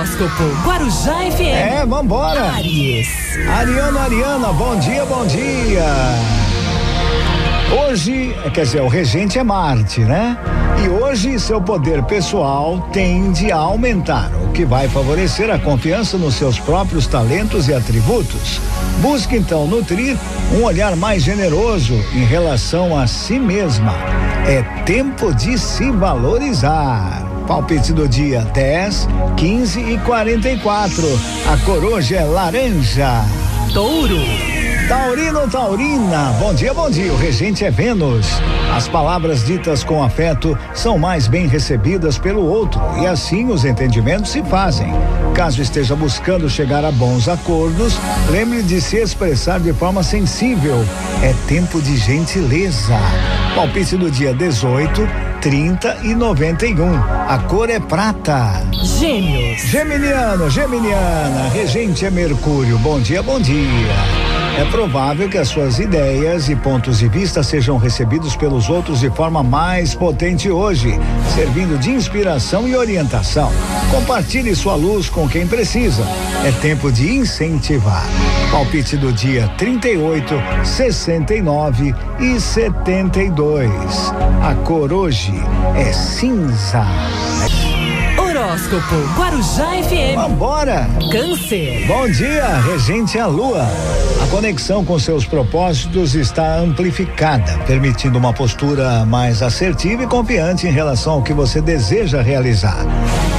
Horóscopo Guarujá FM. É, vambora. Aries. Ariano, Ariana, bom dia, bom dia. Hoje, quer dizer, o regente é Marte, né? E hoje seu poder pessoal tende a aumentar, o que vai favorecer a confiança nos seus próprios talentos e atributos. Busque então nutrir um olhar mais generoso em relação a si mesma. É tempo de se valorizar. Palpite do dia 10, 15 e 44. A coroja é laranja. Touro. Taurino, Taurina, bom dia, bom dia. O regente é Vênus. As palavras ditas com afeto são mais bem recebidas pelo outro e assim os entendimentos se fazem. Caso esteja buscando chegar a bons acordos, lembre de se expressar de forma sensível. É tempo de gentileza. Palpite do dia 18, 30 e 91. A cor é prata. Gêmeos. Geminiano, Geminiana, regente é Mercúrio. Bom dia, bom dia. É provável que as suas ideias e pontos de vista sejam recebidos pelos outros de forma mais potente hoje, servindo de inspiração e orientação. Compartilhe sua luz com quem precisa. É tempo de incentivar. Palpite do dia 38, 69 e 72. A cor hoje é cinza. Horóscopo Guarujá FM. Vambora! Câncer. Bom dia, regente é a lua. A conexão com seus propósitos está amplificada, permitindo uma postura mais assertiva e confiante em relação ao que você deseja realizar.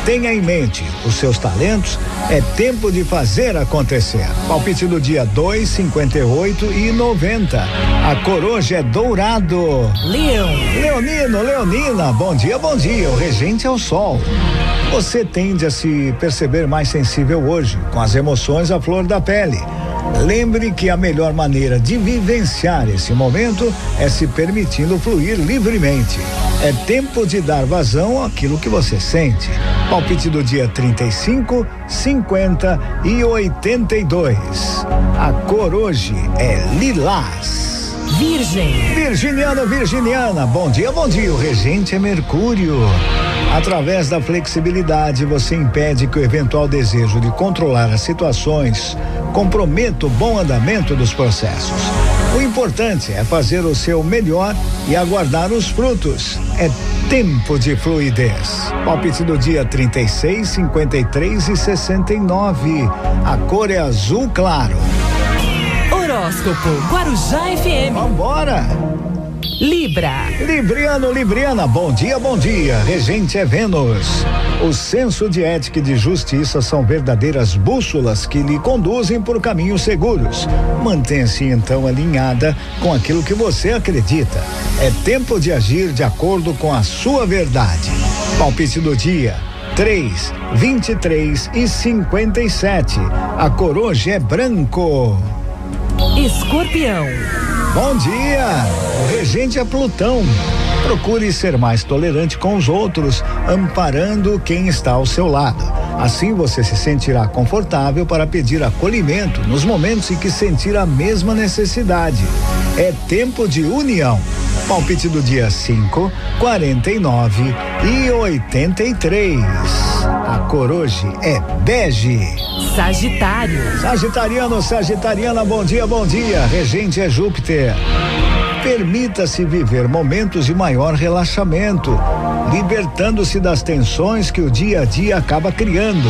Tenha em mente os seus talentos, é tempo de fazer acontecer. Palpite do dia 2, 58 e 90. A coroja é dourado. Leão. Leonino, Leonina, bom dia, bom dia. O regente é o sol. Você tende a se perceber mais sensível hoje, com as emoções à flor da pele. Lembre que a melhor maneira de vivenciar esse momento é se permitindo fluir livremente. É tempo de dar vazão àquilo que você sente. Palpite do dia 35, 50 e 82. A cor hoje é lilás. Virgem. Virginiano, Virginiana, bom dia, bom dia. O regente é Mercúrio. Através da flexibilidade, você impede que o eventual desejo de controlar as situações comprometa o bom andamento dos processos. O importante é fazer o seu melhor e aguardar os frutos. É tempo de fluidez. Palpite do dia 36, 53 e 69. A cor é azul claro. Horóscopo Guarujá FM. Vambora! Libra. Libriano, Libriana, bom dia, bom dia. Regente é Vênus. O senso de ética e de justiça são verdadeiras bússolas que lhe conduzem por caminhos seguros. Mantenha-se então alinhada com aquilo que você acredita. É tempo de agir de acordo com a sua verdade. Palpite do dia. 3, 23 e 57. A coroja é branco. Escorpião. Bom dia! O regente é Plutão. Procure ser mais tolerante com os outros, amparando quem está ao seu lado. Assim você se sentirá confortável para pedir acolhimento nos momentos em que sentir a mesma necessidade. É tempo de união. Palpite do dia 5, 49 e 83. A cor hoje é bege. Sagitário. Sagitariano, Sagitariana, bom dia, bom dia. Regente é Júpiter. Permita-se viver momentos de maior relaxamento, libertando-se das tensões que o dia a dia acaba criando.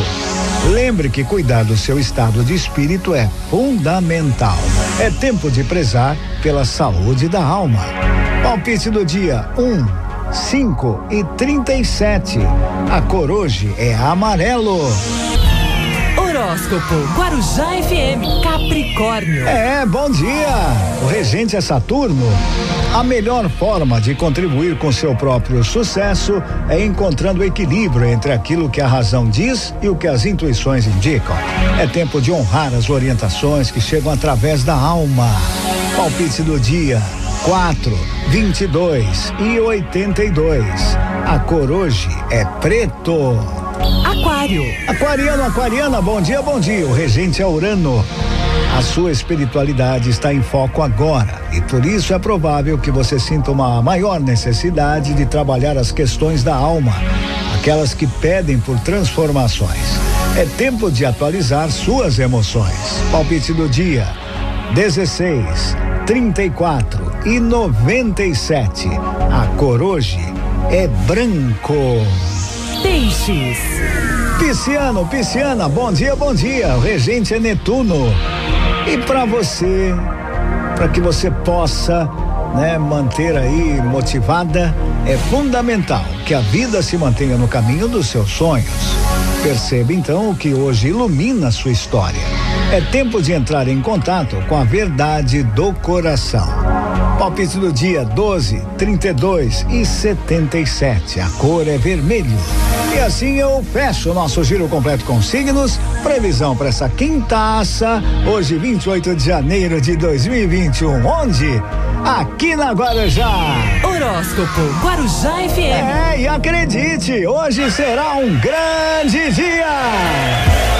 Lembre que cuidar do seu estado de espírito é fundamental. É tempo de prezar pela saúde da alma. Palpite do dia 1, um, 5 e 37. A cor hoje é amarelo. Horóscopo Guarujá FM. Capricórnio. É, bom dia. O regente é Saturno. A melhor forma de contribuir com seu próprio sucesso é encontrando equilíbrio entre aquilo que a razão diz e o que as intuições indicam. É tempo de honrar as orientações que chegam através da alma. Palpite do dia: 4, 22 e 82. A cor hoje é preto. Aquário. Aquariano, aquariana, bom dia, bom dia. O regente é Urano. A sua espiritualidade está em foco agora e por isso é provável que você sinta uma maior necessidade de trabalhar as questões da alma. aquelas que pedem por transformações. É tempo de atualizar suas emoções. Palpite do dia: 16, 34 e 97. A cor hoje é branco. Peixes. Pisciano, pisciana, bom dia, bom dia. O regente é Netuno. E para você, para que você possa né, manter aí motivada, é fundamental que a vida se mantenha no caminho dos seus sonhos. Perceba então o que hoje ilumina sua história. É tempo de entrar em contato com a verdade do coração. Palpite do dia 12, 32 e 77. A cor é vermelho. E assim eu fecho o nosso giro completo com signos. Previsão para essa quintaça, hoje 28 de janeiro de 2021. Onde? Aqui na Guarujá. Horóscopo Guarujá FM. É, e acredite, hoje será um grande dia.